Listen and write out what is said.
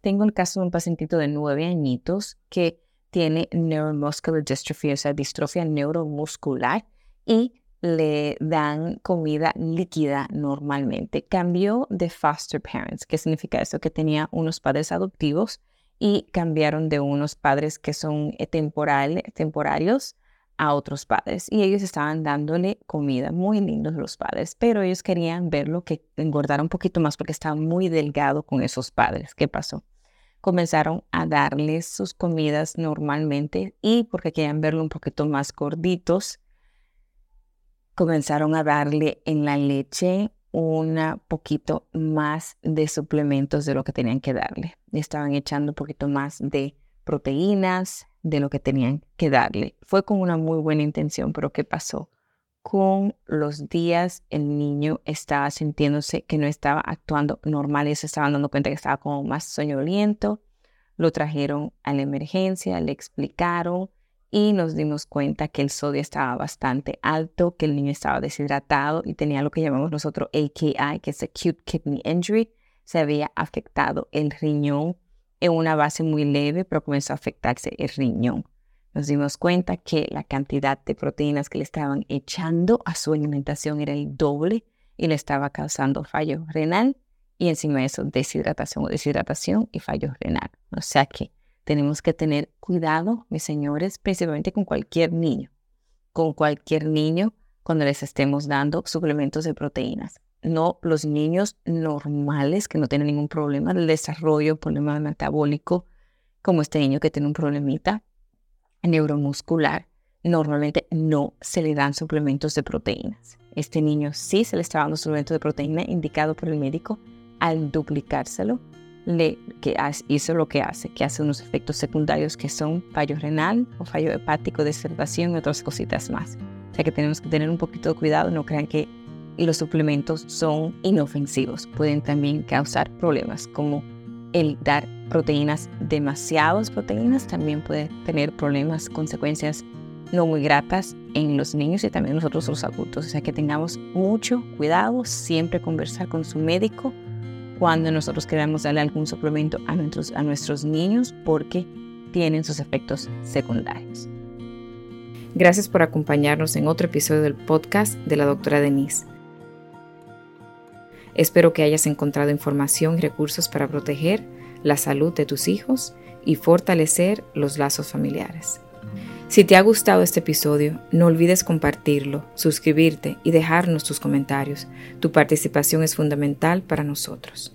Tengo el caso de un pacientito de nueve añitos que tiene neuromuscular dystrophy, o sea, distrofia neuromuscular, y le dan comida líquida normalmente. Cambió de foster parents. ¿Qué significa eso? Que tenía unos padres adoptivos y cambiaron de unos padres que son eh, temporal, temporarios a otros padres. Y ellos estaban dándole comida, muy lindos los padres, pero ellos querían verlo que engordara un poquito más porque estaba muy delgado con esos padres. ¿Qué pasó? Comenzaron a darles sus comidas normalmente y porque querían verlo un poquito más gorditos, comenzaron a darle en la leche un poquito más de suplementos de lo que tenían que darle. Estaban echando un poquito más de proteínas de lo que tenían que darle. Fue con una muy buena intención, pero ¿qué pasó? Con los días el niño estaba sintiéndose que no estaba actuando normal y se estaban dando cuenta que estaba como más soñoliento. Lo trajeron a la emergencia, le explicaron y nos dimos cuenta que el sodio estaba bastante alto, que el niño estaba deshidratado y tenía lo que llamamos nosotros AKI, que es Acute Kidney Injury. Se había afectado el riñón en una base muy leve, pero comenzó a afectarse el riñón nos dimos cuenta que la cantidad de proteínas que le estaban echando a su alimentación era el doble y le estaba causando fallo renal y encima de eso deshidratación o deshidratación y fallo renal. O sea que tenemos que tener cuidado, mis señores, principalmente con cualquier niño, con cualquier niño cuando les estemos dando suplementos de proteínas. No los niños normales que no tienen ningún problema del desarrollo, problema metabólico, como este niño que tiene un problemita neuromuscular, normalmente no se le dan suplementos de proteínas. Este niño sí se le está dando suplemento de proteína indicado por el médico. Al duplicárselo, le, que hizo lo que hace, que hace unos efectos secundarios que son fallo renal o fallo hepático, desertación y otras cositas más. O sea que tenemos que tener un poquito de cuidado, no crean que los suplementos son inofensivos, pueden también causar problemas como el dar proteínas, demasiadas proteínas, también puede tener problemas, consecuencias no muy gratas en los niños y también nosotros los adultos. O sea que tengamos mucho cuidado, siempre conversar con su médico cuando nosotros queramos darle algún suplemento a nuestros, a nuestros niños porque tienen sus efectos secundarios. Gracias por acompañarnos en otro episodio del podcast de la doctora Denise. Espero que hayas encontrado información y recursos para proteger la salud de tus hijos y fortalecer los lazos familiares. Si te ha gustado este episodio, no olvides compartirlo, suscribirte y dejarnos tus comentarios. Tu participación es fundamental para nosotros.